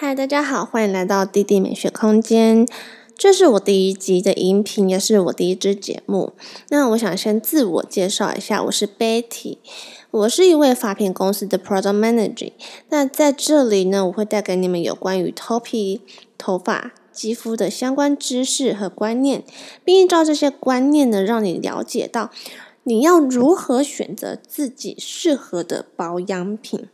嗨，大家好，欢迎来到蒂蒂美学空间。这是我第一集的音频，也是我第一支节目。那我想先自我介绍一下，我是 Betty，我是一位发品公司的 Product Manager。那在这里呢，我会带给你们有关于头皮、头发、肌肤的相关知识和观念，并依照这些观念呢，让你了解到你要如何选择自己适合的保养品。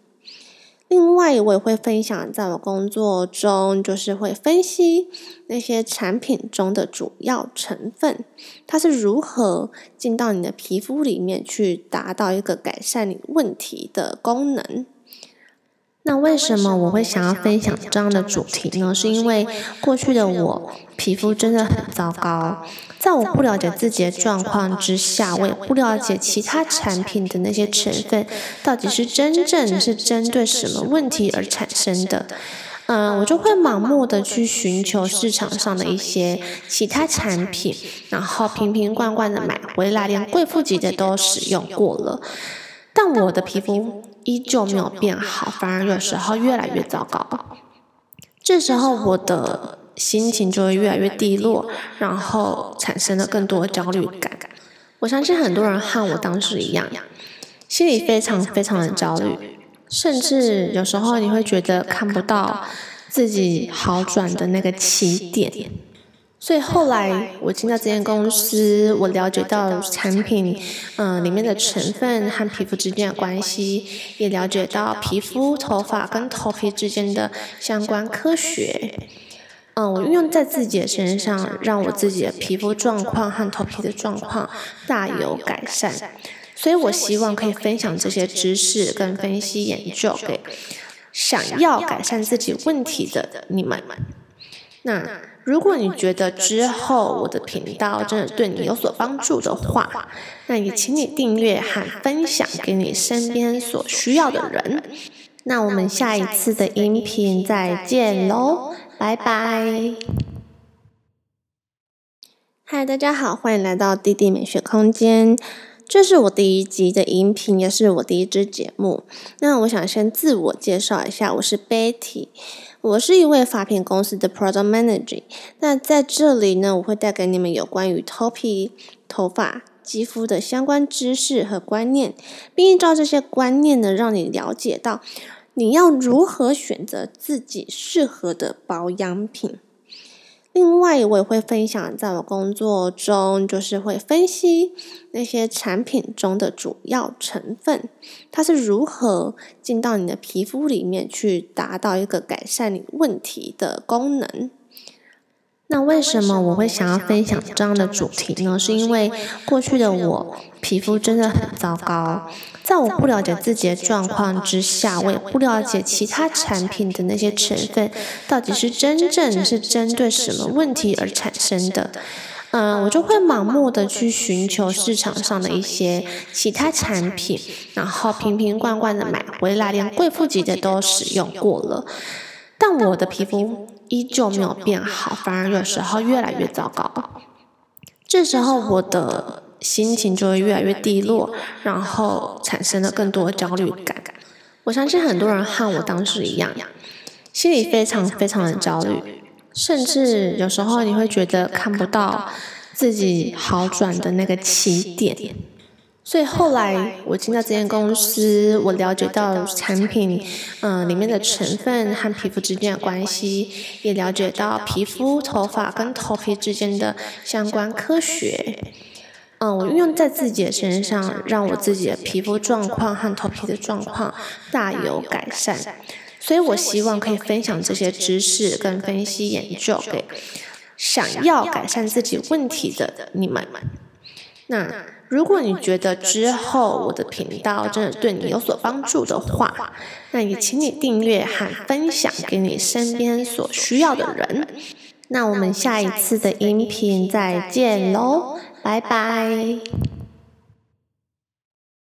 另外，我也会分享，在我工作中，就是会分析那些产品中的主要成分，它是如何进到你的皮肤里面去，达到一个改善你问题的功能。那为什么我会想要分享这样的主题呢？是因为过去的我皮肤真的很糟糕，在我不了解自己的状况之下，我也不了解其他产品的那些成分到底是真正是针对什么问题而产生的。嗯，我就会盲目的去寻求市场上的一些其他产品，然后瓶瓶罐罐的买回来，连贵妇级的都使用过了，但我的皮肤。依旧没有变好，反而有时候越来越糟糕。这时候我的心情就会越来越低落，然后产生了更多焦虑感。我相信很多人和我当时一样，心里非常非常的焦虑，甚至有时候你会觉得看不到自己好转的那个起点。所以后来我进到这间公司，我了解到产品，嗯、里面的成分和皮肤之间的关系，也了解到皮肤、头发跟头皮之间的相关科学。嗯、呃，我运用在自己的身上，让我自己的皮肤状况和头皮的状况大有改善。所以我希望可以分享这些知识跟分析研究给想要改善自己问题的你们。那。如果你觉得之后我的频道真的对你有所帮助的话，那也请你订阅和分享给你身边所需要的人。那我们下一次的音频再见喽，拜拜！嗨，大家好，欢迎来到蒂蒂美学空间。这是我第一集的音频，也是我第一支节目。那我想先自我介绍一下，我是 Betty。我是一位发品公司的 Product Manager。那在这里呢，我会带给你们有关于头皮、头发、肌肤的相关知识和观念，并依照这些观念呢，让你了解到你要如何选择自己适合的保养品。另外，我也会分享，在我工作中，就是会分析那些产品中的主要成分，它是如何进到你的皮肤里面去，达到一个改善你问题的功能。那为什么我会想要分享这样的主题呢？是因为过去的我皮肤真的很糟糕，在我不了解自己的状况之下，我也不了解其他产品的那些成分到底是真正是针对什么问题而产生的。嗯，我就会盲目的去寻求市场上的一些其他产品，然后瓶瓶罐罐的买回来，连贵妇级的都使用过了，但我的皮肤。依旧没有变好，反而有时候越来越糟糕。这时候我的心情就会越来越低落，然后产生了更多焦虑感。我相信很多人和我当时一样，心里非常非常的焦虑，甚至有时候你会觉得看不到自己好转的那个起点。所以后来我进到这间公司，我了解到产品，嗯、里面的成分和皮肤之间的关系，也了解到皮肤、头发跟头皮之间的相关科学。嗯、呃，我运用在自己的身上，让我自己的皮肤状况和头皮的状况大有改善。所以我希望可以分享这些知识跟分析研究给想要改善自己问题的你们。那如果你觉得之后我的频道真的对你有所帮助的话，那也请你订阅和分享给你身边所需要的人。那我们下一次的音频再见喽，拜拜。